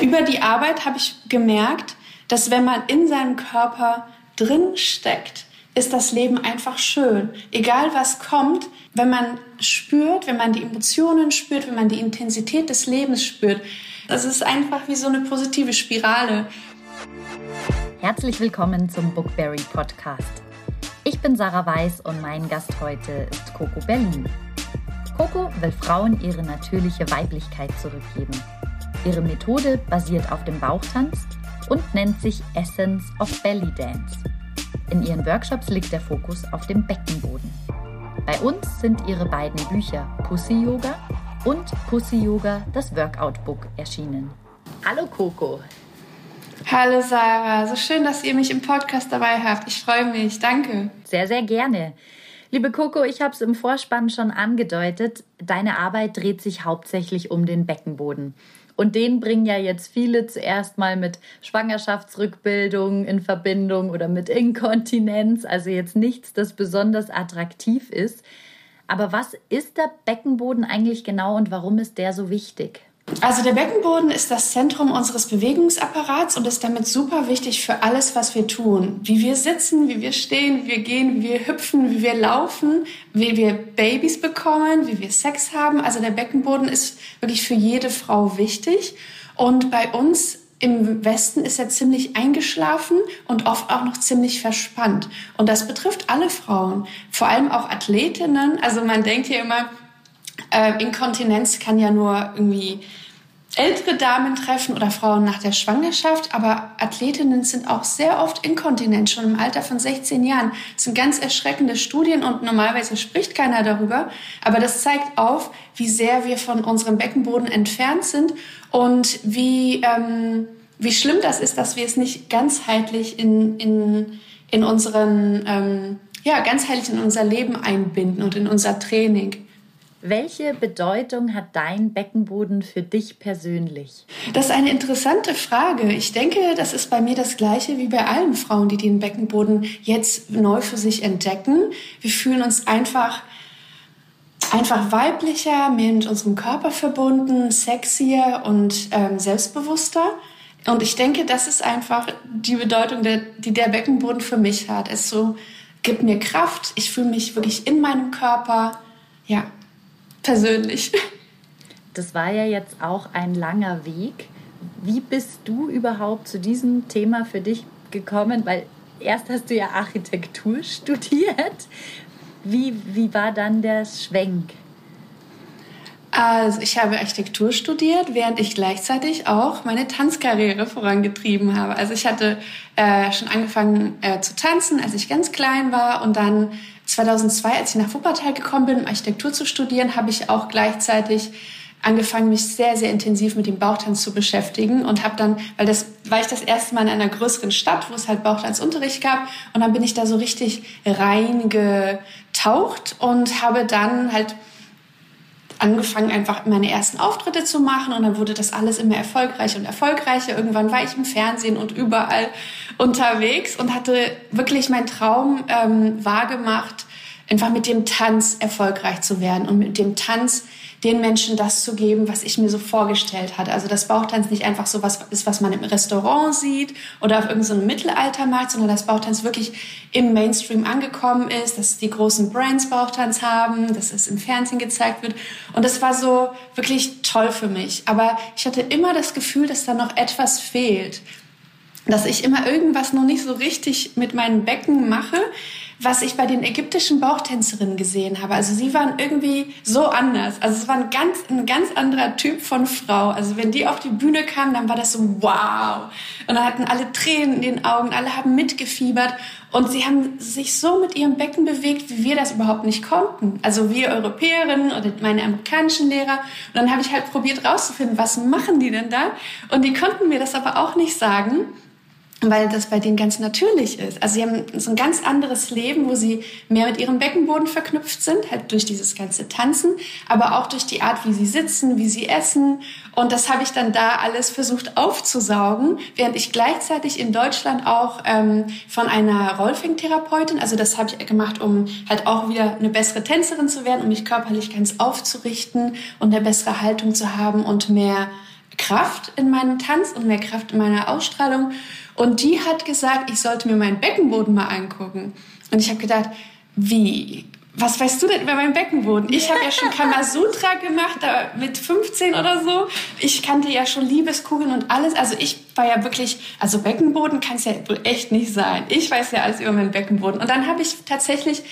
Über die Arbeit habe ich gemerkt, dass wenn man in seinem Körper drin steckt, ist das Leben einfach schön. Egal was kommt, wenn man spürt, wenn man die Emotionen spürt, wenn man die Intensität des Lebens spürt, das ist einfach wie so eine positive Spirale. Herzlich willkommen zum Bookberry Podcast. Ich bin Sarah Weiß und mein Gast heute ist Coco Berlin. Coco will Frauen ihre natürliche Weiblichkeit zurückgeben. Ihre Methode basiert auf dem Bauchtanz und nennt sich Essence of Belly Dance. In ihren Workshops liegt der Fokus auf dem Beckenboden. Bei uns sind ihre beiden Bücher Pussy Yoga und Pussy Yoga, das Workout Book erschienen. Hallo Coco. Hallo Sarah, so schön, dass ihr mich im Podcast dabei habt. Ich freue mich, danke. Sehr, sehr gerne. Liebe Coco, ich habe es im Vorspann schon angedeutet. Deine Arbeit dreht sich hauptsächlich um den Beckenboden. Und den bringen ja jetzt viele zuerst mal mit Schwangerschaftsrückbildung in Verbindung oder mit Inkontinenz. Also jetzt nichts, das besonders attraktiv ist. Aber was ist der Beckenboden eigentlich genau und warum ist der so wichtig? Also der Beckenboden ist das Zentrum unseres Bewegungsapparats und ist damit super wichtig für alles, was wir tun. Wie wir sitzen, wie wir stehen, wie wir gehen, wie wir hüpfen, wie wir laufen, wie wir Babys bekommen, wie wir Sex haben. Also der Beckenboden ist wirklich für jede Frau wichtig. Und bei uns im Westen ist er ziemlich eingeschlafen und oft auch noch ziemlich verspannt. Und das betrifft alle Frauen, vor allem auch Athletinnen. Also man denkt hier immer, äh, Inkontinenz kann ja nur irgendwie ältere Damen treffen oder Frauen nach der Schwangerschaft, aber Athletinnen sind auch sehr oft inkontinent, schon im Alter von 16 Jahren. Das sind ganz erschreckende Studien und normalerweise spricht keiner darüber, aber das zeigt auf, wie sehr wir von unserem Beckenboden entfernt sind und wie, ähm, wie schlimm das ist, dass wir es nicht ganzheitlich in, in, in unseren, ähm, ja, ganzheitlich in unser Leben einbinden und in unser Training. Welche Bedeutung hat dein Beckenboden für dich persönlich? Das ist eine interessante Frage. Ich denke, das ist bei mir das Gleiche wie bei allen Frauen, die den Beckenboden jetzt neu für sich entdecken. Wir fühlen uns einfach einfach weiblicher, mehr mit unserem Körper verbunden, sexier und ähm, selbstbewusster. Und ich denke, das ist einfach die Bedeutung, der, die der Beckenboden für mich hat. Es so gibt mir Kraft. Ich fühle mich wirklich in meinem Körper. Ja, persönlich. Das war ja jetzt auch ein langer Weg. Wie bist du überhaupt zu diesem Thema für dich gekommen? Weil erst hast du ja Architektur studiert. Wie, wie war dann der Schwenk? Also ich habe Architektur studiert, während ich gleichzeitig auch meine Tanzkarriere vorangetrieben habe. Also ich hatte äh, schon angefangen äh, zu tanzen, als ich ganz klein war und dann 2002, als ich nach Wuppertal gekommen bin, um Architektur zu studieren, habe ich auch gleichzeitig angefangen, mich sehr, sehr intensiv mit dem Bauchtanz zu beschäftigen und habe dann, weil das war ich das erste Mal in einer größeren Stadt, wo es halt Bauchtanzunterricht gab und dann bin ich da so richtig reingetaucht und habe dann halt angefangen, einfach meine ersten Auftritte zu machen und dann wurde das alles immer erfolgreicher und erfolgreicher. Irgendwann war ich im Fernsehen und überall unterwegs und hatte wirklich meinen Traum ähm, wahrgemacht, einfach mit dem Tanz erfolgreich zu werden und mit dem Tanz den Menschen das zu geben, was ich mir so vorgestellt hatte. Also dass Bauchtanz nicht einfach so was ist, was man im Restaurant sieht oder auf irgendeinem so Mittelaltermarkt, sondern dass Bauchtanz wirklich im Mainstream angekommen ist, dass die großen Brands Bauchtanz haben, dass es im Fernsehen gezeigt wird. Und das war so wirklich toll für mich. Aber ich hatte immer das Gefühl, dass da noch etwas fehlt. Dass ich immer irgendwas noch nicht so richtig mit meinem Becken mache, was ich bei den ägyptischen Bauchtänzerinnen gesehen habe. Also sie waren irgendwie so anders. Also es war ein ganz, ein ganz anderer Typ von Frau. Also wenn die auf die Bühne kamen, dann war das so wow. Und dann hatten alle Tränen in den Augen, alle haben mitgefiebert. Und sie haben sich so mit ihrem Becken bewegt, wie wir das überhaupt nicht konnten. Also wir Europäerinnen oder meine amerikanischen Lehrer. Und dann habe ich halt probiert rauszufinden, was machen die denn da? Und die konnten mir das aber auch nicht sagen weil das bei denen ganz natürlich ist. Also sie haben so ein ganz anderes Leben, wo sie mehr mit ihrem Beckenboden verknüpft sind, halt durch dieses ganze Tanzen, aber auch durch die Art, wie sie sitzen, wie sie essen. Und das habe ich dann da alles versucht aufzusaugen, während ich gleichzeitig in Deutschland auch ähm, von einer Rolfing-Therapeutin, also das habe ich gemacht, um halt auch wieder eine bessere Tänzerin zu werden, um mich körperlich ganz aufzurichten und eine bessere Haltung zu haben und mehr Kraft in meinem Tanz und mehr Kraft in meiner Ausstrahlung. Und die hat gesagt, ich sollte mir meinen Beckenboden mal angucken. Und ich habe gedacht, wie? Was weißt du denn über meinen Beckenboden? Ich habe ja schon Kamasutra gemacht, da mit 15 oder so. Ich kannte ja schon Liebeskugeln und alles. Also ich war ja wirklich, also Beckenboden kann es ja wohl echt nicht sein. Ich weiß ja alles über meinen Beckenboden. Und dann habe ich tatsächlich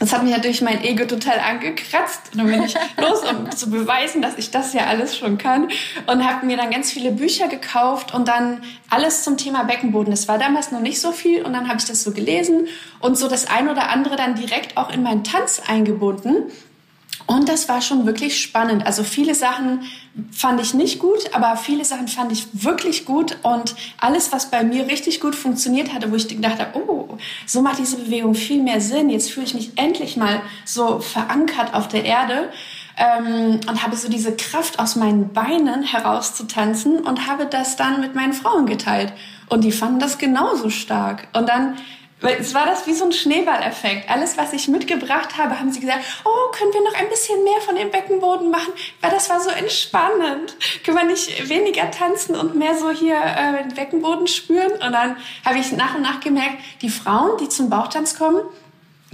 das hat mich natürlich mein Ego total angekratzt. Und dann bin ich los, um zu beweisen, dass ich das ja alles schon kann. Und habe mir dann ganz viele Bücher gekauft und dann alles zum Thema Beckenboden. Das war damals noch nicht so viel. Und dann habe ich das so gelesen und so das ein oder andere dann direkt auch in meinen Tanz eingebunden. Und das war schon wirklich spannend. Also viele Sachen fand ich nicht gut, aber viele Sachen fand ich wirklich gut. Und alles, was bei mir richtig gut funktioniert hatte, wo ich gedacht habe, oh, so macht diese Bewegung viel mehr Sinn. Jetzt fühle ich mich endlich mal so verankert auf der Erde. Ähm, und habe so diese Kraft aus meinen Beinen herauszutanzen und habe das dann mit meinen Frauen geteilt. Und die fanden das genauso stark. Und dann es war das wie so ein Schneeballeffekt. Alles, was ich mitgebracht habe, haben sie gesagt, oh, können wir noch ein bisschen mehr von dem Beckenboden machen? Weil das war so entspannend. Können wir nicht weniger tanzen und mehr so hier äh, den Beckenboden spüren? Und dann habe ich nach und nach gemerkt, die Frauen, die zum Bauchtanz kommen,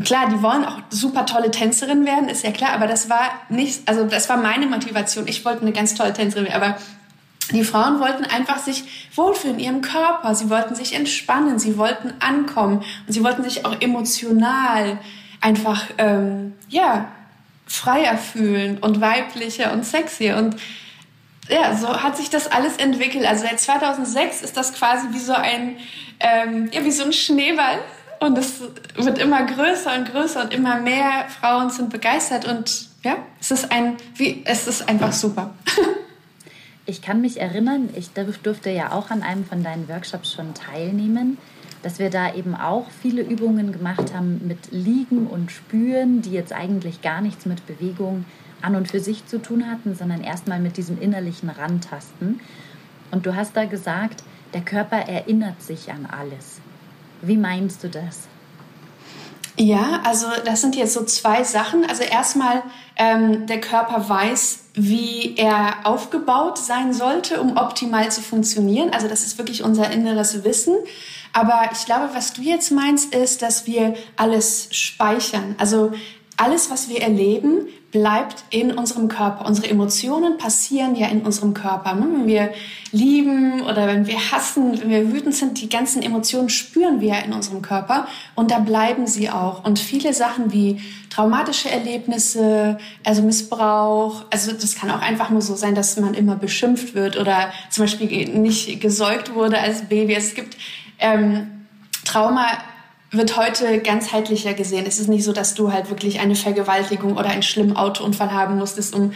Klar, die wollen auch super tolle Tänzerin werden, ist ja klar, aber das war nicht, also das war meine Motivation. Ich wollte eine ganz tolle Tänzerin werden, aber die Frauen wollten einfach sich wohlfühlen in ihrem Körper. Sie wollten sich entspannen. Sie wollten ankommen. Und sie wollten sich auch emotional einfach, ähm, ja, freier fühlen und weiblicher und sexier. Und ja, so hat sich das alles entwickelt. Also seit 2006 ist das quasi wie so ein, ähm, ja, wie so ein Schneeball. Und es wird immer größer und größer und immer mehr Frauen sind begeistert. Und ja, es ist ein, wie, es ist einfach super. Ich kann mich erinnern, ich durfte ja auch an einem von deinen Workshops schon teilnehmen, dass wir da eben auch viele Übungen gemacht haben mit Liegen und Spüren, die jetzt eigentlich gar nichts mit Bewegung an und für sich zu tun hatten, sondern erstmal mit diesem innerlichen Rantasten. Und du hast da gesagt, der Körper erinnert sich an alles. Wie meinst du das? Ja, also das sind jetzt so zwei Sachen. Also erstmal, ähm, der Körper weiß, wie er aufgebaut sein sollte, um optimal zu funktionieren. Also das ist wirklich unser inneres Wissen. Aber ich glaube, was du jetzt meinst, ist, dass wir alles speichern. Also alles, was wir erleben, bleibt in unserem Körper. Unsere Emotionen passieren ja in unserem Körper. Ne? Wenn wir lieben oder wenn wir hassen, wenn wir wütend sind, die ganzen Emotionen spüren wir ja in unserem Körper und da bleiben sie auch. Und viele Sachen wie traumatische Erlebnisse, also Missbrauch, also das kann auch einfach nur so sein, dass man immer beschimpft wird oder zum Beispiel nicht gesäugt wurde als Baby. Es gibt ähm, Trauma wird heute ganzheitlicher gesehen. Es ist nicht so, dass du halt wirklich eine Vergewaltigung oder einen schlimmen Autounfall haben musstest, um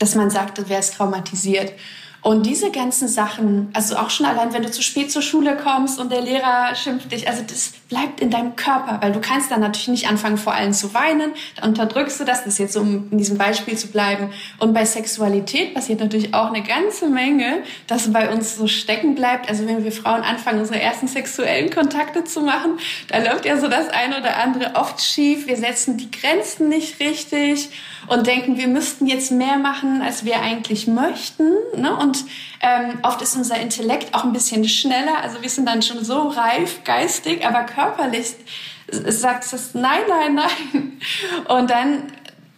dass man sagt, du wärst traumatisiert. Und diese ganzen Sachen, also auch schon allein, wenn du zu spät zur Schule kommst und der Lehrer schimpft dich, also das bleibt in deinem Körper, weil du kannst dann natürlich nicht anfangen, vor allem zu weinen, da unterdrückst du das, das ist jetzt um in diesem Beispiel zu bleiben. Und bei Sexualität passiert natürlich auch eine ganze Menge, dass bei uns so stecken bleibt. Also wenn wir Frauen anfangen, unsere ersten sexuellen Kontakte zu machen, da läuft ja so das eine oder andere oft schief. Wir setzen die Grenzen nicht richtig und denken, wir müssten jetzt mehr machen, als wir eigentlich möchten. Ne? Und ähm, oft ist unser Intellekt auch ein bisschen schneller. Also wir sind dann schon so reif geistig, aber körperlich sagt es nein, nein, nein. Und dann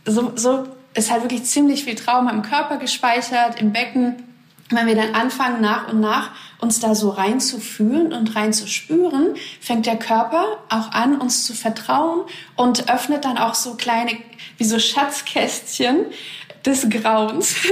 so, so ist halt wirklich ziemlich viel Trauma im Körper gespeichert, im Becken. Wenn wir dann anfangen, nach und nach uns da so reinzufühlen und reinzuspüren, fängt der Körper auch an, uns zu vertrauen und öffnet dann auch so kleine, wie so Schatzkästchen des Grauens.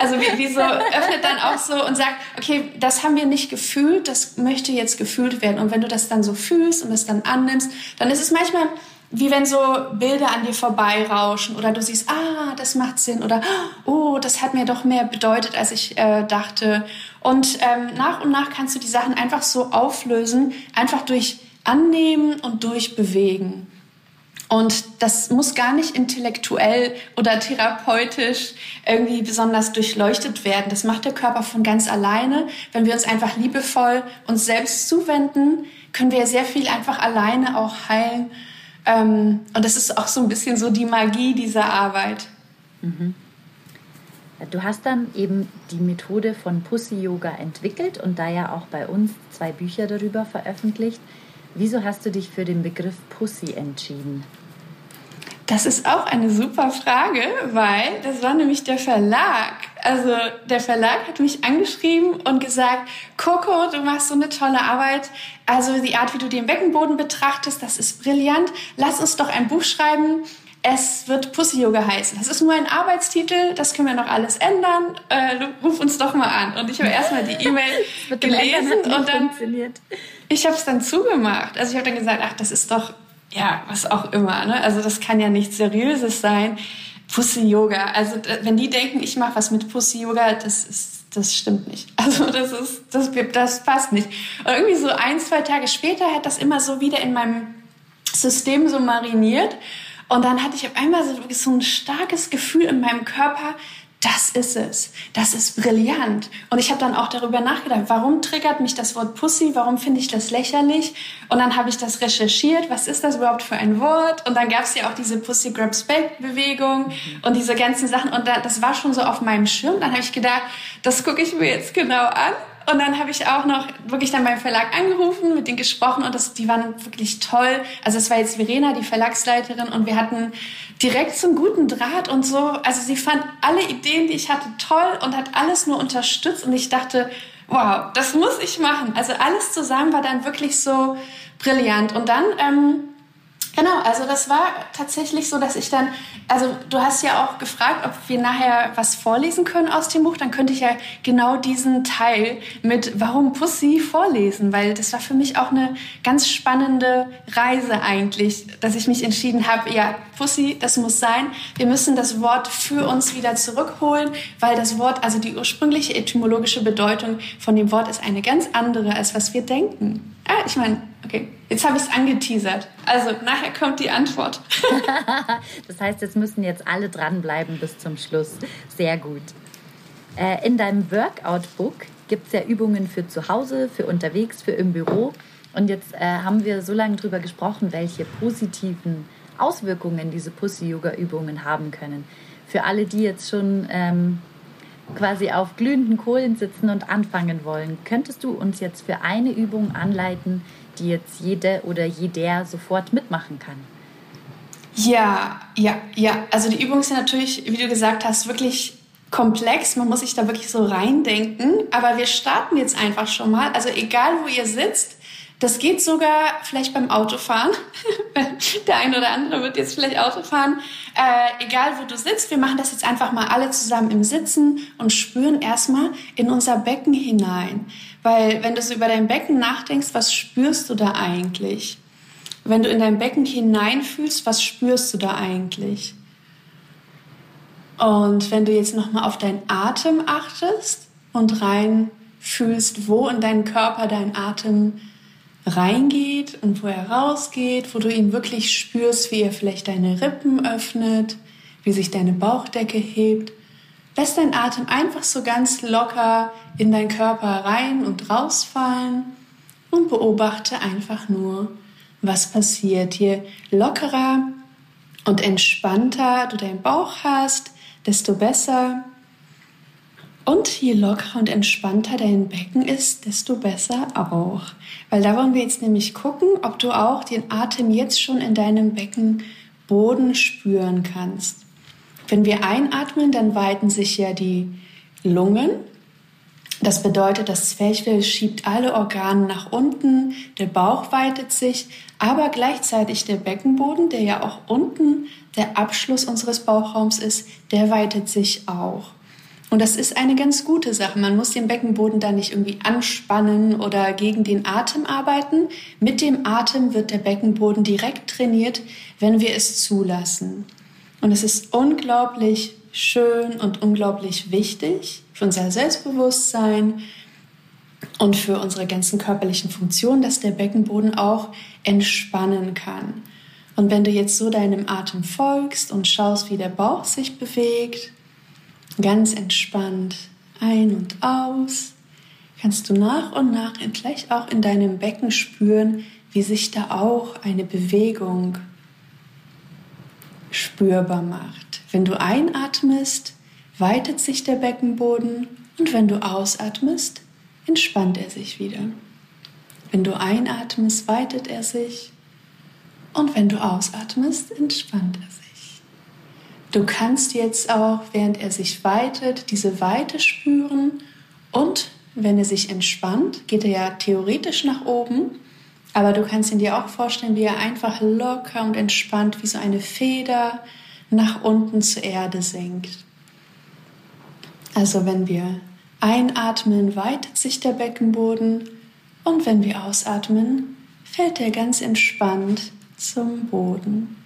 Also wie, wie so öffnet dann auch so und sagt, okay, das haben wir nicht gefühlt, das möchte jetzt gefühlt werden. Und wenn du das dann so fühlst und es dann annimmst, dann ist es manchmal wie wenn so Bilder an dir vorbeirauschen oder du siehst, ah, das macht Sinn oder oh, das hat mir doch mehr bedeutet, als ich äh, dachte. Und ähm, nach und nach kannst du die Sachen einfach so auflösen, einfach durch Annehmen und durch Bewegen. Und das muss gar nicht intellektuell oder therapeutisch irgendwie besonders durchleuchtet werden. Das macht der Körper von ganz alleine. Wenn wir uns einfach liebevoll uns selbst zuwenden, können wir sehr viel einfach alleine auch heilen. Ähm, und das ist auch so ein bisschen so die Magie dieser Arbeit. Mhm. Du hast dann eben die Methode von Pussy Yoga entwickelt und da ja auch bei uns zwei Bücher darüber veröffentlicht. Wieso hast du dich für den Begriff Pussy entschieden? Das ist auch eine super Frage, weil das war nämlich der Verlag. Also der Verlag hat mich angeschrieben und gesagt, Coco, du machst so eine tolle Arbeit. Also die Art, wie du den Beckenboden betrachtest, das ist brillant. Lass uns doch ein Buch schreiben. Es wird Pussy Yoga heißen. Das ist nur ein Arbeitstitel, das können wir noch alles ändern. Äh, ruf uns doch mal an. Und ich habe erstmal die E-Mail gelesen und dann ich habe es dann zugemacht. Also ich habe dann gesagt, ach, das ist doch ja, was auch immer. Ne? Also das kann ja nichts Seriöses sein. Pussy Yoga. Also wenn die denken, ich mache was mit Pussy Yoga, das ist, das stimmt nicht. Also das ist, das, das passt nicht. Und irgendwie so ein, zwei Tage später hat das immer so wieder in meinem System so mariniert. Und dann hatte ich auf einmal so, so ein starkes Gefühl in meinem Körper, das ist es. Das ist brillant. Und ich habe dann auch darüber nachgedacht, warum triggert mich das Wort Pussy? Warum finde ich das lächerlich? Und dann habe ich das recherchiert. Was ist das überhaupt für ein Wort? Und dann gab es ja auch diese Pussy Grabs Back Bewegung und diese ganzen Sachen. Und das war schon so auf meinem Schirm. Dann habe ich gedacht, das gucke ich mir jetzt genau an. Und dann habe ich auch noch wirklich dann beim Verlag angerufen, mit denen gesprochen und das, die waren wirklich toll. Also es war jetzt Verena, die Verlagsleiterin und wir hatten direkt so einen guten Draht und so. Also sie fand alle Ideen, die ich hatte, toll und hat alles nur unterstützt und ich dachte, wow, das muss ich machen. Also alles zusammen war dann wirklich so brillant. Und dann ähm, Genau, also das war tatsächlich so, dass ich dann, also du hast ja auch gefragt, ob wir nachher was vorlesen können aus dem Buch, dann könnte ich ja genau diesen Teil mit Warum Pussy vorlesen, weil das war für mich auch eine ganz spannende Reise eigentlich, dass ich mich entschieden habe, ja, Pussy, das muss sein. Wir müssen das Wort für uns wieder zurückholen, weil das Wort, also die ursprüngliche etymologische Bedeutung von dem Wort ist eine ganz andere, als was wir denken. Ah, ich meine, okay, jetzt habe ich es angeteasert. Also nachher kommt die Antwort. das heißt, jetzt müssen jetzt alle dranbleiben bis zum Schluss. Sehr gut. Äh, in deinem Workout-Book gibt es ja Übungen für zu Hause, für unterwegs, für im Büro. Und jetzt äh, haben wir so lange darüber gesprochen, welche positiven Auswirkungen diese Pussy-Yoga-Übungen haben können. Für alle, die jetzt schon ähm, quasi auf glühenden Kohlen sitzen und anfangen wollen, könntest du uns jetzt für eine Übung anleiten, die jetzt jede oder jeder sofort mitmachen kann? Ja, ja, ja. Also die Übung ist ja natürlich, wie du gesagt hast, wirklich komplex. Man muss sich da wirklich so reindenken. Aber wir starten jetzt einfach schon mal. Also egal, wo ihr sitzt, das geht sogar vielleicht beim Autofahren. Der eine oder andere wird jetzt vielleicht Autofahren. Äh, egal, wo du sitzt, wir machen das jetzt einfach mal alle zusammen im Sitzen und spüren erstmal in unser Becken hinein. Weil wenn du so über dein Becken nachdenkst, was spürst du da eigentlich? Wenn du in dein Becken hineinfühlst, was spürst du da eigentlich? Und wenn du jetzt nochmal auf deinen Atem achtest und rein fühlst, wo in deinem Körper dein Atem reingeht und wo er rausgeht, wo du ihn wirklich spürst, wie er vielleicht deine Rippen öffnet, wie sich deine Bauchdecke hebt. Lass deinen Atem einfach so ganz locker in deinen Körper rein und rausfallen und beobachte einfach nur, was passiert. Je lockerer und entspannter du deinen Bauch hast, desto besser. Und je lockerer und entspannter dein Becken ist, desto besser auch. Weil da wollen wir jetzt nämlich gucken, ob du auch den Atem jetzt schon in deinem Beckenboden spüren kannst. Wenn wir einatmen, dann weiten sich ja die Lungen. Das bedeutet, das Zwerchfell schiebt alle Organe nach unten, der Bauch weitet sich, aber gleichzeitig der Beckenboden, der ja auch unten der Abschluss unseres Bauchraums ist, der weitet sich auch. Und das ist eine ganz gute Sache. Man muss den Beckenboden da nicht irgendwie anspannen oder gegen den Atem arbeiten. Mit dem Atem wird der Beckenboden direkt trainiert, wenn wir es zulassen. Und es ist unglaublich schön und unglaublich wichtig für unser Selbstbewusstsein und für unsere ganzen körperlichen Funktionen, dass der Beckenboden auch entspannen kann. Und wenn du jetzt so deinem Atem folgst und schaust, wie der Bauch sich bewegt, ganz entspannt ein und aus, kannst du nach und nach gleich auch in deinem Becken spüren, wie sich da auch eine Bewegung spürbar macht. Wenn du einatmest, weitet sich der Beckenboden und wenn du ausatmest, entspannt er sich wieder. Wenn du einatmest, weitet er sich und wenn du ausatmest, entspannt er sich. Du kannst jetzt auch, während er sich weitet, diese Weite spüren und wenn er sich entspannt, geht er ja theoretisch nach oben, aber du kannst ihn dir auch vorstellen, wie er einfach locker und entspannt wie so eine Feder nach unten zur Erde senkt. Also wenn wir einatmen, weitet sich der Beckenboden und wenn wir ausatmen, fällt er ganz entspannt zum Boden.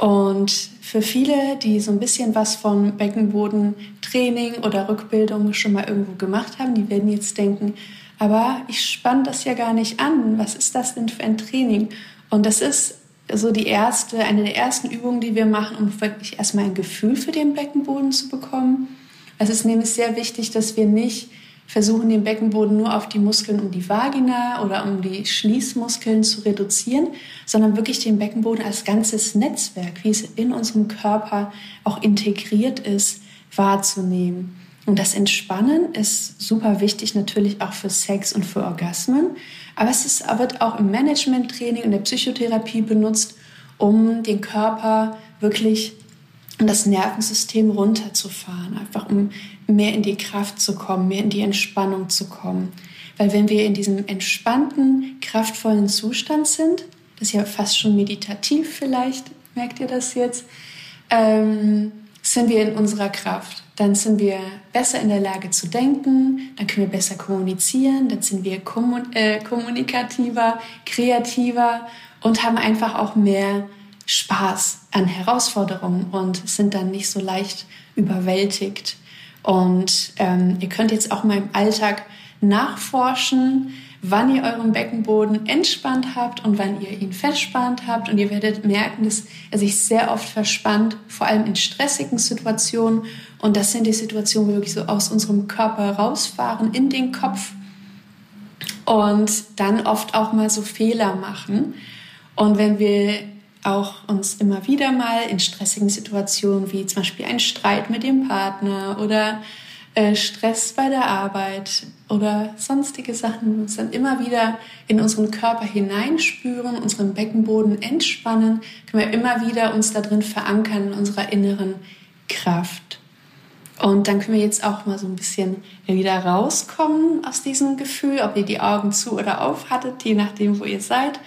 Und für viele, die so ein bisschen was von Beckenbodentraining oder Rückbildung schon mal irgendwo gemacht haben, die werden jetzt denken, aber ich spanne das ja gar nicht an. Was ist das denn für ein Training? Und das ist so die erste, eine der ersten Übungen, die wir machen, um wirklich erstmal ein Gefühl für den Beckenboden zu bekommen. Es ist nämlich sehr wichtig, dass wir nicht versuchen, den Beckenboden nur auf die Muskeln um die Vagina oder um die Schließmuskeln zu reduzieren, sondern wirklich den Beckenboden als ganzes Netzwerk, wie es in unserem Körper auch integriert ist, wahrzunehmen. Und das Entspannen ist super wichtig natürlich auch für Sex und für Orgasmen, aber es ist, wird auch im Management-Training, in der Psychotherapie benutzt, um den Körper wirklich und das Nervensystem runterzufahren, einfach um mehr in die Kraft zu kommen, mehr in die Entspannung zu kommen. Weil wenn wir in diesem entspannten, kraftvollen Zustand sind, das ist ja fast schon meditativ vielleicht, merkt ihr das jetzt, ähm, sind wir in unserer Kraft. Dann sind wir besser in der Lage zu denken, dann können wir besser kommunizieren, dann sind wir kommun äh, kommunikativer, kreativer und haben einfach auch mehr Spaß an Herausforderungen und sind dann nicht so leicht überwältigt. Und ähm, ihr könnt jetzt auch mal im Alltag nachforschen, wann ihr euren Beckenboden entspannt habt und wann ihr ihn verspannt habt. Und ihr werdet merken, dass er sich sehr oft verspannt, vor allem in stressigen Situationen. Und das sind die Situationen, wo wir wirklich so aus unserem Körper rausfahren in den Kopf und dann oft auch mal so Fehler machen. Und wenn wir auch uns immer wieder mal in stressigen Situationen wie zum Beispiel ein Streit mit dem Partner oder äh, Stress bei der Arbeit oder sonstige Sachen uns dann immer wieder in unseren Körper hineinspüren, unseren Beckenboden entspannen, können wir immer wieder uns da drin verankern in unserer inneren Kraft. Und dann können wir jetzt auch mal so ein bisschen wieder rauskommen aus diesem Gefühl, ob ihr die Augen zu oder auf hattet, je nachdem, wo ihr seid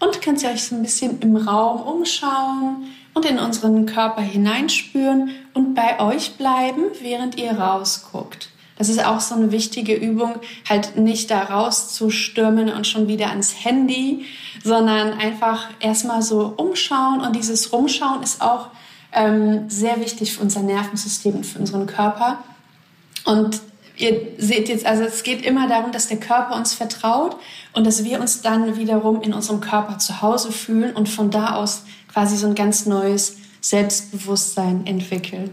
und könnt ihr euch so ein bisschen im Raum umschauen und in unseren Körper hineinspüren und bei euch bleiben, während ihr rausguckt. Das ist auch so eine wichtige Übung, halt nicht da rauszustürmen und schon wieder ans Handy, sondern einfach erstmal so umschauen. Und dieses Rumschauen ist auch ähm, sehr wichtig für unser Nervensystem und für unseren Körper. Und ihr seht jetzt, also es geht immer darum, dass der Körper uns vertraut und dass wir uns dann wiederum in unserem Körper zu Hause fühlen und von da aus quasi so ein ganz neues Selbstbewusstsein entwickeln.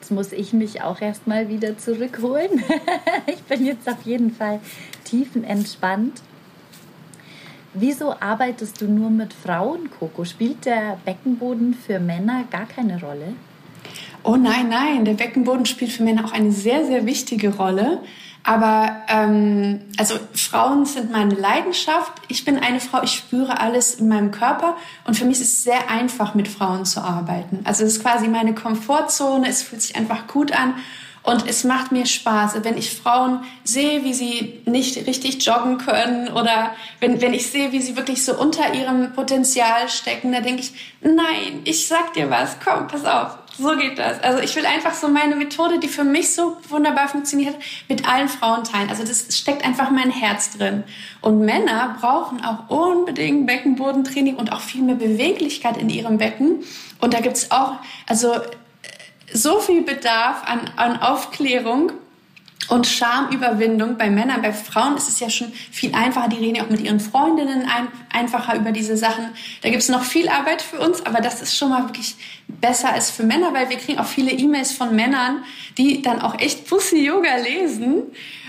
Jetzt muss ich mich auch erstmal wieder zurückholen. ich bin jetzt auf jeden Fall tiefenentspannt. Wieso arbeitest du nur mit Frauen, Coco? Spielt der Beckenboden für Männer gar keine Rolle? Oh nein, nein, der Beckenboden spielt für Männer auch eine sehr, sehr wichtige Rolle. Aber ähm, also Frauen sind meine Leidenschaft. Ich bin eine Frau, ich spüre alles in meinem Körper und für mich ist es sehr einfach, mit Frauen zu arbeiten. Also es ist quasi meine Komfortzone, es fühlt sich einfach gut an und es macht mir Spaß, wenn ich Frauen sehe, wie sie nicht richtig joggen können oder wenn, wenn ich sehe, wie sie wirklich so unter ihrem Potenzial stecken, da denke ich, nein, ich sag dir was, komm, pass auf, so geht das. Also ich will einfach so meine Methode, die für mich so wunderbar funktioniert, mit allen Frauen teilen. Also das steckt einfach mein Herz drin. Und Männer brauchen auch unbedingt Beckenbodentraining und auch viel mehr Beweglichkeit in ihrem Becken. Und da gibt's auch, also so viel Bedarf an, an Aufklärung und Schamüberwindung bei Männern. Bei Frauen ist es ja schon viel einfacher. Die reden ja auch mit ihren Freundinnen ein, einfacher über diese Sachen. Da gibt es noch viel Arbeit für uns, aber das ist schon mal wirklich besser als für Männer, weil wir kriegen auch viele E-Mails von Männern, die dann auch echt Pussy-Yoga lesen.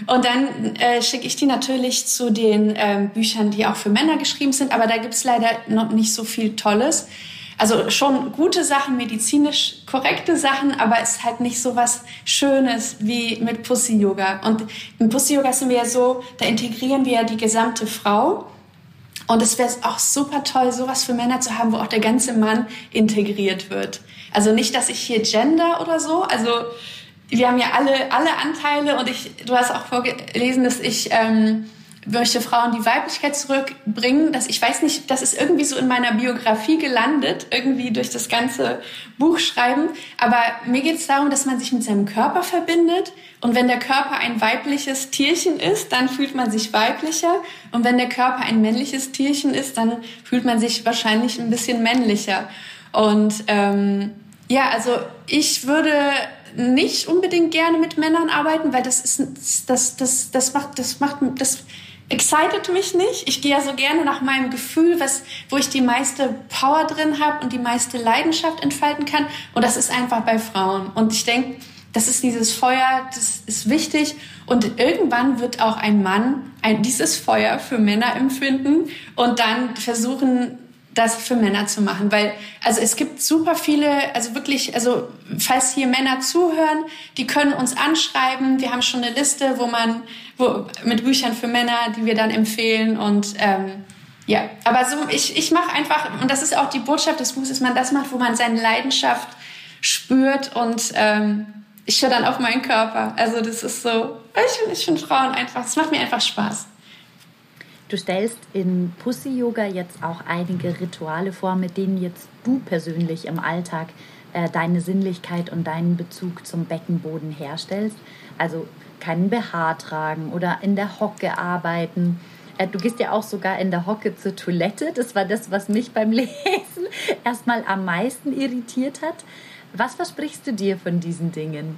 Und dann äh, schicke ich die natürlich zu den äh, Büchern, die auch für Männer geschrieben sind. Aber da gibt es leider noch nicht so viel Tolles. Also schon gute Sachen, medizinisch korrekte Sachen, aber es ist halt nicht so was Schönes wie mit Pussy Yoga. Und im Pussy Yoga sind wir ja so, da integrieren wir ja die gesamte Frau. Und es wäre auch super toll, sowas für Männer zu haben, wo auch der ganze Mann integriert wird. Also nicht, dass ich hier gender oder so. Also wir haben ja alle, alle Anteile und ich, du hast auch vorgelesen, dass ich ähm, möchte Frauen die Weiblichkeit zurückbringen. Dass ich weiß nicht, das ist irgendwie so in meiner Biografie gelandet, irgendwie durch das ganze Buch schreiben. Aber mir geht es darum, dass man sich mit seinem Körper verbindet. Und wenn der Körper ein weibliches Tierchen ist, dann fühlt man sich weiblicher. Und wenn der Körper ein männliches Tierchen ist, dann fühlt man sich wahrscheinlich ein bisschen männlicher. Und ähm, ja, also ich würde nicht unbedingt gerne mit Männern arbeiten, weil das ist das das das macht das macht das excited mich nicht. Ich gehe ja so gerne nach meinem Gefühl, was, wo ich die meiste Power drin habe und die meiste Leidenschaft entfalten kann. Und das ist einfach bei Frauen. Und ich denke, das ist dieses Feuer, das ist wichtig. Und irgendwann wird auch ein Mann ein, dieses Feuer für Männer empfinden und dann versuchen, das für Männer zu machen, weil also es gibt super viele, also wirklich, also falls hier Männer zuhören, die können uns anschreiben. Wir haben schon eine Liste, wo man, wo mit Büchern für Männer, die wir dann empfehlen und ähm, ja, aber so ich ich mache einfach und das ist auch die Botschaft des Buches, dass man das macht, wo man seine Leidenschaft spürt und ähm, ich höre dann auf meinen Körper. Also das ist so, ich finde ich find Frauen einfach, es macht mir einfach Spaß. Du stellst in Pussy Yoga jetzt auch einige Rituale vor, mit denen jetzt du persönlich im Alltag äh, deine Sinnlichkeit und deinen Bezug zum Beckenboden herstellst. Also keinen BH tragen oder in der Hocke arbeiten. Äh, du gehst ja auch sogar in der Hocke zur Toilette. Das war das, was mich beim Lesen erstmal am meisten irritiert hat. Was versprichst du dir von diesen Dingen?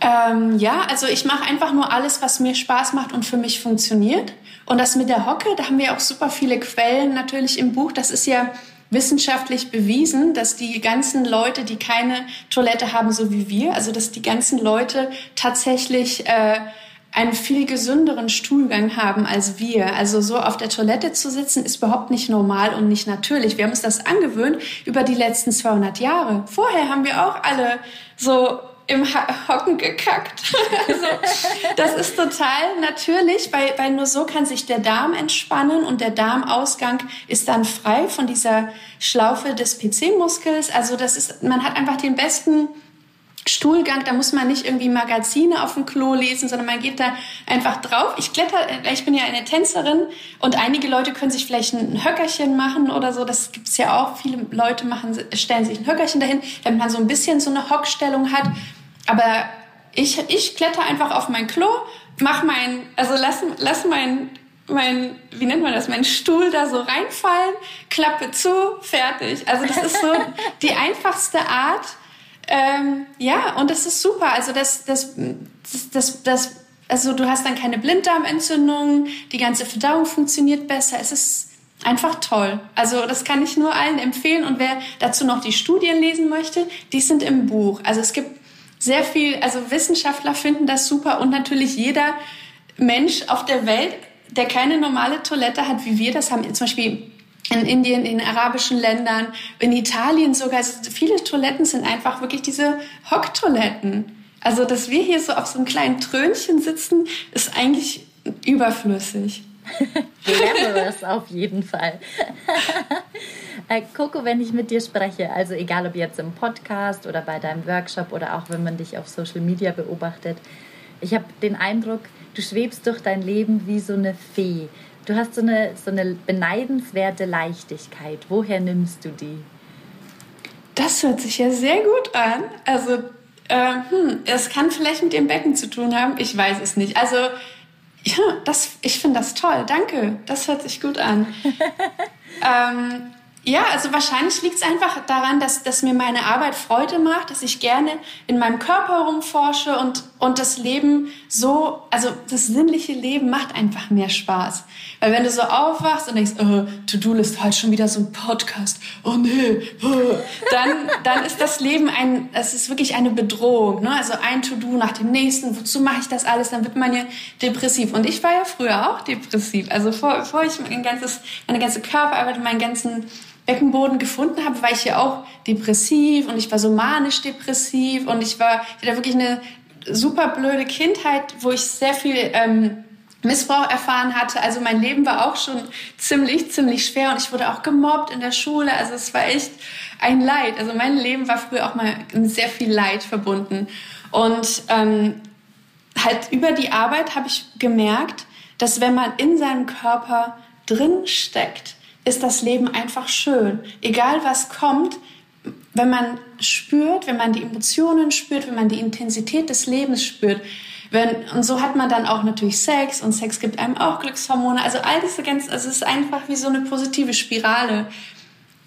Ähm, ja, also ich mache einfach nur alles, was mir Spaß macht und für mich funktioniert. Und das mit der Hocke, da haben wir auch super viele Quellen natürlich im Buch. Das ist ja wissenschaftlich bewiesen, dass die ganzen Leute, die keine Toilette haben, so wie wir, also dass die ganzen Leute tatsächlich äh, einen viel gesünderen Stuhlgang haben als wir. Also so auf der Toilette zu sitzen ist überhaupt nicht normal und nicht natürlich. Wir haben uns das angewöhnt über die letzten 200 Jahre. Vorher haben wir auch alle so im Hocken gekackt. also, das ist total natürlich, weil, weil nur so kann sich der Darm entspannen und der Darmausgang ist dann frei von dieser Schlaufe des PC-Muskels. Also das ist, man hat einfach den besten Stuhlgang, da muss man nicht irgendwie Magazine auf dem Klo lesen, sondern man geht da einfach drauf. Ich kletter, ich bin ja eine Tänzerin und einige Leute können sich vielleicht ein Höckerchen machen oder so. Das gibt's ja auch. Viele Leute machen, stellen sich ein Höckerchen dahin, damit man so ein bisschen so eine Hockstellung hat. Aber ich, ich kletter einfach auf mein Klo, mach mein, also lass, lass mein, mein, wie nennt man das, mein Stuhl da so reinfallen, Klappe zu, fertig. Also das ist so die einfachste Art. Ähm, ja, und das ist super. Also das, das, das, das, das, also du hast dann keine Blinddarmentzündung, die ganze Verdauung funktioniert besser. Es ist einfach toll. Also das kann ich nur allen empfehlen. Und wer dazu noch die Studien lesen möchte, die sind im Buch. Also es gibt sehr viel, also Wissenschaftler finden das super und natürlich jeder Mensch auf der Welt, der keine normale Toilette hat, wie wir das haben, zum Beispiel in Indien, in arabischen Ländern, in Italien sogar. Viele Toiletten sind einfach wirklich diese Hocktoiletten. Also, dass wir hier so auf so einem kleinen Trönchen sitzen, ist eigentlich überflüssig. Glamorous auf jeden Fall. Äh, Coco, wenn ich mit dir spreche, also egal ob jetzt im Podcast oder bei deinem Workshop oder auch wenn man dich auf Social Media beobachtet, ich habe den Eindruck, du schwebst durch dein Leben wie so eine Fee. Du hast so eine, so eine beneidenswerte Leichtigkeit. Woher nimmst du die? Das hört sich ja sehr gut an. Also, äh, hm, es kann vielleicht mit dem Becken zu tun haben. Ich weiß es nicht. Also, ja, das, ich finde das toll. Danke. Das hört sich gut an. ähm, ja, also wahrscheinlich liegt es einfach daran, dass, dass mir meine Arbeit Freude macht, dass ich gerne in meinem Körper rumforsche und, und das Leben so, also das sinnliche Leben macht einfach mehr Spaß. Weil wenn du so aufwachst und denkst, oh, To-Do-List, halt schon wieder so ein Podcast, oh nee, oh, dann, dann ist das Leben ein, es ist wirklich eine Bedrohung. Ne? Also ein To-Do nach dem nächsten, wozu mache ich das alles? Dann wird man ja depressiv. Und ich war ja früher auch depressiv. Also vor, bevor ich mein ganzes, meine ganze Körperarbeit, meinen ganzen Beckenboden gefunden habe, war ich ja auch depressiv und ich war so manisch depressiv und ich war, ich wirklich eine super blöde Kindheit, wo ich sehr viel ähm, Missbrauch erfahren hatte. Also mein Leben war auch schon ziemlich, ziemlich schwer und ich wurde auch gemobbt in der Schule. Also es war echt ein Leid. Also mein Leben war früher auch mal mit sehr viel Leid verbunden. Und ähm, halt über die Arbeit habe ich gemerkt, dass wenn man in seinem Körper drin steckt, ist das Leben einfach schön. Egal was kommt, wenn man spürt, wenn man die Emotionen spürt, wenn man die Intensität des Lebens spürt, wenn, und so hat man dann auch natürlich Sex und Sex gibt einem auch Glückshormone. Also all diese ganzen, also es ist einfach wie so eine positive Spirale.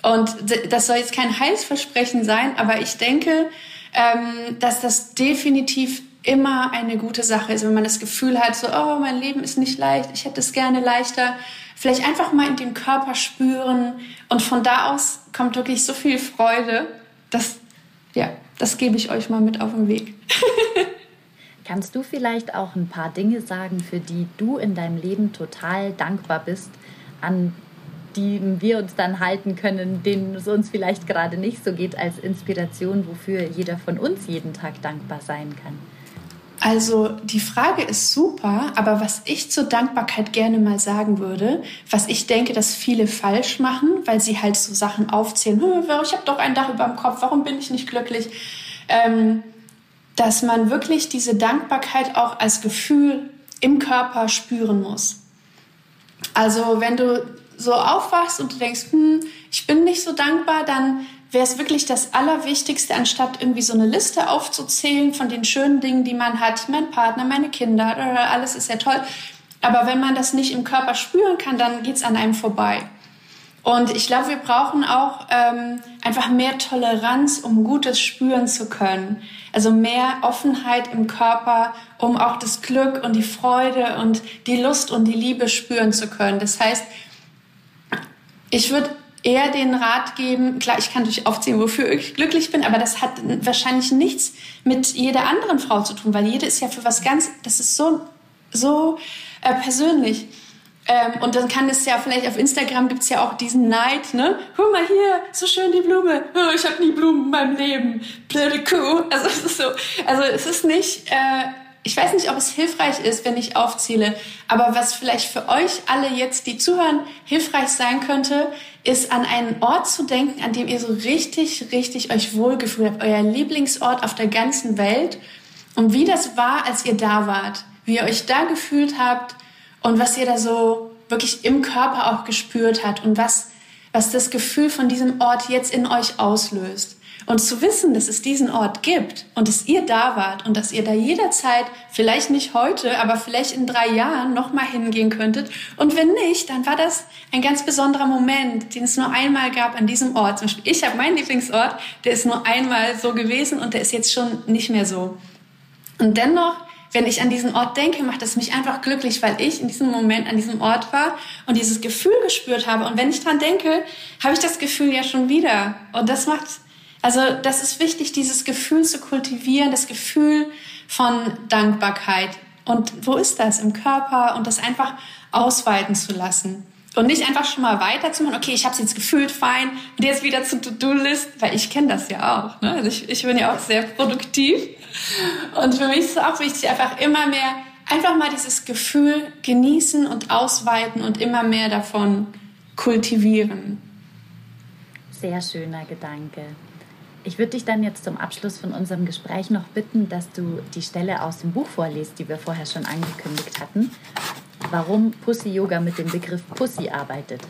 Und das soll jetzt kein Heilsversprechen sein, aber ich denke, ähm, dass das definitiv immer eine gute Sache ist, wenn man das Gefühl hat, so, oh, mein Leben ist nicht leicht, ich hätte es gerne leichter. Vielleicht einfach mal in den Körper spüren und von da aus kommt wirklich so viel Freude. Das, ja, das gebe ich euch mal mit auf den Weg. Kannst du vielleicht auch ein paar Dinge sagen, für die du in deinem Leben total dankbar bist, an die wir uns dann halten können, denen es uns vielleicht gerade nicht so geht, als Inspiration, wofür jeder von uns jeden Tag dankbar sein kann? Also die Frage ist super, aber was ich zur Dankbarkeit gerne mal sagen würde, was ich denke, dass viele falsch machen, weil sie halt so Sachen aufzählen, ich habe doch ein Dach über dem Kopf, warum bin ich nicht glücklich? Ähm, dass man wirklich diese Dankbarkeit auch als Gefühl im Körper spüren muss. Also wenn du so aufwachst und du denkst, hm, ich bin nicht so dankbar, dann wäre es wirklich das Allerwichtigste, anstatt irgendwie so eine Liste aufzuzählen von den schönen Dingen, die man hat, mein Partner, meine Kinder, alles ist ja toll. Aber wenn man das nicht im Körper spüren kann, dann geht es an einem vorbei. Und ich glaube, wir brauchen auch ähm, einfach mehr Toleranz, um Gutes spüren zu können. Also mehr Offenheit im Körper, um auch das Glück und die Freude und die Lust und die Liebe spüren zu können. Das heißt, ich würde eher den Rat geben, klar, ich kann durch aufzählen, wofür ich glücklich bin, aber das hat wahrscheinlich nichts mit jeder anderen Frau zu tun, weil jede ist ja für was ganz, das ist so, so äh, persönlich. Ähm, und dann kann es ja vielleicht auf Instagram gibt es ja auch diesen Neid, ne? Guck mal hier, so schön die Blume. Oh, ich habe nie Blumen in meinem Leben. Blöde Kuh. Also es ist so, also es ist nicht, äh, ich weiß nicht, ob es hilfreich ist, wenn ich aufzähle, aber was vielleicht für euch alle jetzt, die zuhören, hilfreich sein könnte, ist an einen Ort zu denken, an dem ihr so richtig, richtig euch wohlgefühlt habt, euer Lieblingsort auf der ganzen Welt und wie das war, als ihr da wart, wie ihr euch da gefühlt habt und was ihr da so wirklich im Körper auch gespürt habt und was, was das Gefühl von diesem Ort jetzt in euch auslöst. Und zu wissen, dass es diesen Ort gibt und dass ihr da wart und dass ihr da jederzeit, vielleicht nicht heute, aber vielleicht in drei Jahren nochmal hingehen könntet. Und wenn nicht, dann war das ein ganz besonderer Moment, den es nur einmal gab an diesem Ort. Zum Beispiel, ich habe meinen Lieblingsort, der ist nur einmal so gewesen und der ist jetzt schon nicht mehr so. Und dennoch, wenn ich an diesen Ort denke, macht es mich einfach glücklich, weil ich in diesem Moment an diesem Ort war und dieses Gefühl gespürt habe. Und wenn ich dran denke, habe ich das Gefühl ja schon wieder. Und das macht also das ist wichtig, dieses Gefühl zu kultivieren, das Gefühl von Dankbarkeit. Und wo ist das? Im Körper und das einfach ausweiten zu lassen. Und nicht einfach schon mal weiterzumachen, okay, ich habe es jetzt gefühlt, fein, und jetzt wieder zur To-Do-List, weil ich kenne das ja auch. Ne? Also ich, ich bin ja auch sehr produktiv. Und für mich ist es auch wichtig, einfach immer mehr, einfach mal dieses Gefühl genießen und ausweiten und immer mehr davon kultivieren. Sehr schöner Gedanke. Ich würde dich dann jetzt zum Abschluss von unserem Gespräch noch bitten, dass du die Stelle aus dem Buch vorliest, die wir vorher schon angekündigt hatten. Warum Pussy Yoga mit dem Begriff Pussy arbeitet.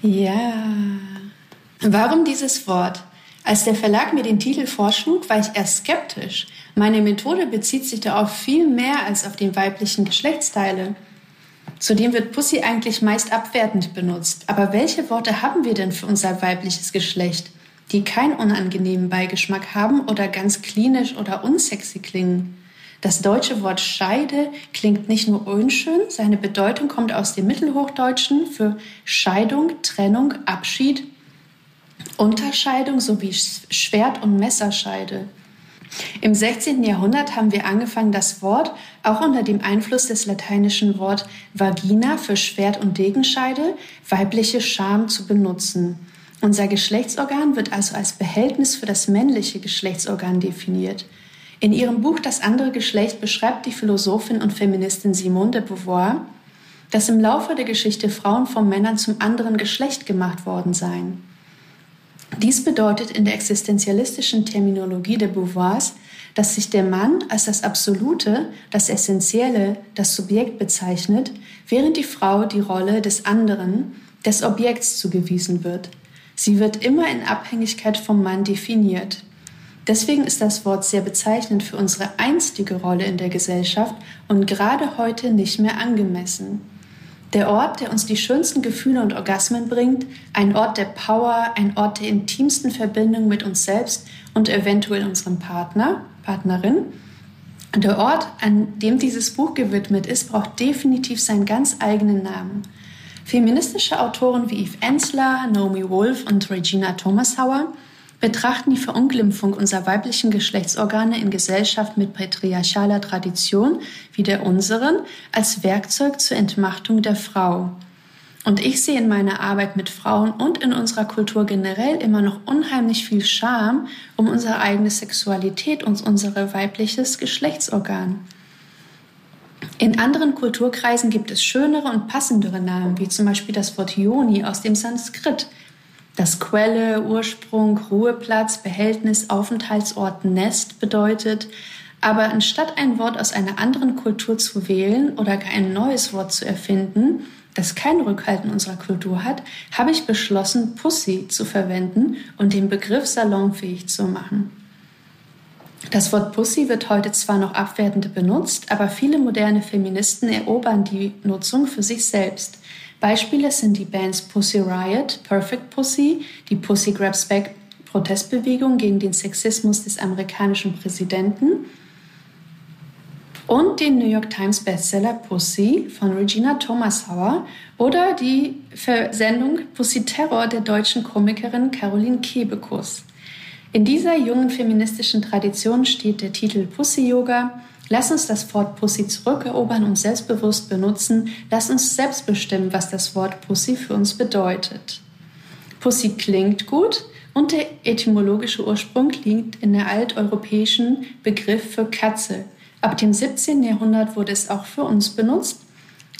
Ja. Warum dieses Wort? Als der Verlag mir den Titel vorschlug, war ich erst skeptisch. Meine Methode bezieht sich darauf viel mehr als auf die weiblichen Geschlechtsteile. Zudem wird Pussy eigentlich meist abwertend benutzt. Aber welche Worte haben wir denn für unser weibliches Geschlecht? Die keinen unangenehmen Beigeschmack haben oder ganz klinisch oder unsexy klingen. Das deutsche Wort Scheide klingt nicht nur unschön, seine Bedeutung kommt aus dem Mittelhochdeutschen für Scheidung, Trennung, Abschied, Unterscheidung sowie Schwert- und Messerscheide. Im 16. Jahrhundert haben wir angefangen, das Wort auch unter dem Einfluss des lateinischen Wort Vagina für Schwert- und Degenscheide, weibliche Scham zu benutzen. Unser Geschlechtsorgan wird also als Behältnis für das männliche Geschlechtsorgan definiert. In ihrem Buch Das andere Geschlecht beschreibt die Philosophin und Feministin Simone de Beauvoir, dass im Laufe der Geschichte Frauen von Männern zum anderen Geschlecht gemacht worden seien. Dies bedeutet in der existenzialistischen Terminologie der Beauvoirs, dass sich der Mann als das Absolute, das Essentielle, das Subjekt bezeichnet, während die Frau die Rolle des anderen, des Objekts zugewiesen wird. Sie wird immer in Abhängigkeit vom Mann definiert. Deswegen ist das Wort sehr bezeichnend für unsere einstige Rolle in der Gesellschaft und gerade heute nicht mehr angemessen. Der Ort, der uns die schönsten Gefühle und Orgasmen bringt, ein Ort der Power, ein Ort der intimsten Verbindung mit uns selbst und eventuell unserem Partner, Partnerin. Der Ort, an dem dieses Buch gewidmet ist, braucht definitiv seinen ganz eigenen Namen. Feministische Autoren wie Eve Ensler, Naomi Wolf und Regina Thomashauer betrachten die Verunglimpfung unserer weiblichen Geschlechtsorgane in Gesellschaft mit patriarchaler Tradition wie der unseren als Werkzeug zur Entmachtung der Frau. Und ich sehe in meiner Arbeit mit Frauen und in unserer Kultur generell immer noch unheimlich viel Scham um unsere eigene Sexualität und unser weibliches Geschlechtsorgan. In anderen Kulturkreisen gibt es schönere und passendere Namen, wie zum Beispiel das Wort Yoni aus dem Sanskrit, das Quelle, Ursprung, Ruheplatz, Behältnis, Aufenthaltsort, Nest bedeutet. Aber anstatt ein Wort aus einer anderen Kultur zu wählen oder gar ein neues Wort zu erfinden, das kein Rückhalt in unserer Kultur hat, habe ich beschlossen, Pussy zu verwenden und den Begriff salonfähig zu machen. Das Wort Pussy wird heute zwar noch abwertend benutzt, aber viele moderne Feministen erobern die Nutzung für sich selbst. Beispiele sind die Bands Pussy Riot, Perfect Pussy, die Pussy Grabs Back Protestbewegung gegen den Sexismus des amerikanischen Präsidenten und den New York Times Bestseller Pussy von Regina Thomashauer oder die Versendung Pussy Terror der deutschen Komikerin Caroline Kebekus. In dieser jungen feministischen Tradition steht der Titel Pussy Yoga Lass uns das Wort Pussy zurückerobern und selbstbewusst benutzen. Lass uns selbst bestimmen, was das Wort Pussy für uns bedeutet. Pussy klingt gut und der etymologische Ursprung liegt in der alteuropäischen Begriff für Katze. Ab dem 17. Jahrhundert wurde es auch für uns benutzt.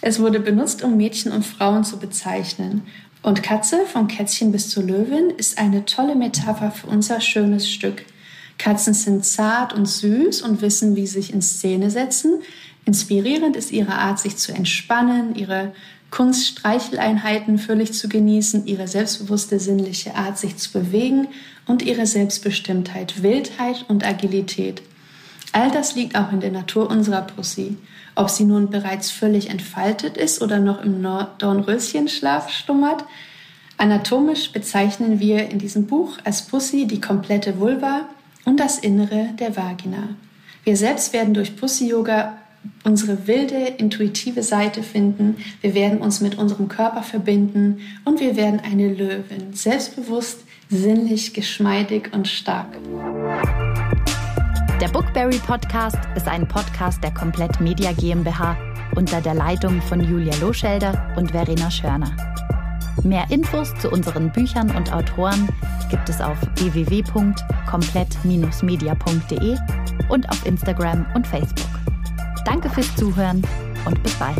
Es wurde benutzt, um Mädchen und Frauen zu bezeichnen. Und Katze, vom Kätzchen bis zur Löwin, ist eine tolle Metapher für unser schönes Stück. Katzen sind zart und süß und wissen, wie sie sich in Szene setzen. Inspirierend ist ihre Art, sich zu entspannen, ihre Kunststreicheleinheiten völlig zu genießen, ihre selbstbewusste sinnliche Art, sich zu bewegen und ihre Selbstbestimmtheit, Wildheit und Agilität. All das liegt auch in der Natur unserer Pussy. Ob sie nun bereits völlig entfaltet ist oder noch im Dornröschenschlaf schlummert, anatomisch bezeichnen wir in diesem Buch als Pussy die komplette Vulva, und das Innere der Vagina. Wir selbst werden durch Pussy Yoga unsere wilde, intuitive Seite finden. Wir werden uns mit unserem Körper verbinden und wir werden eine Löwin, selbstbewusst, sinnlich, geschmeidig und stark. Der Bookberry Podcast ist ein Podcast der Komplett Media GmbH unter der Leitung von Julia Loschelder und Verena Schörner. Mehr Infos zu unseren Büchern und Autoren gibt es auf www.komplett-media.de und auf Instagram und Facebook. Danke fürs Zuhören und bis bald.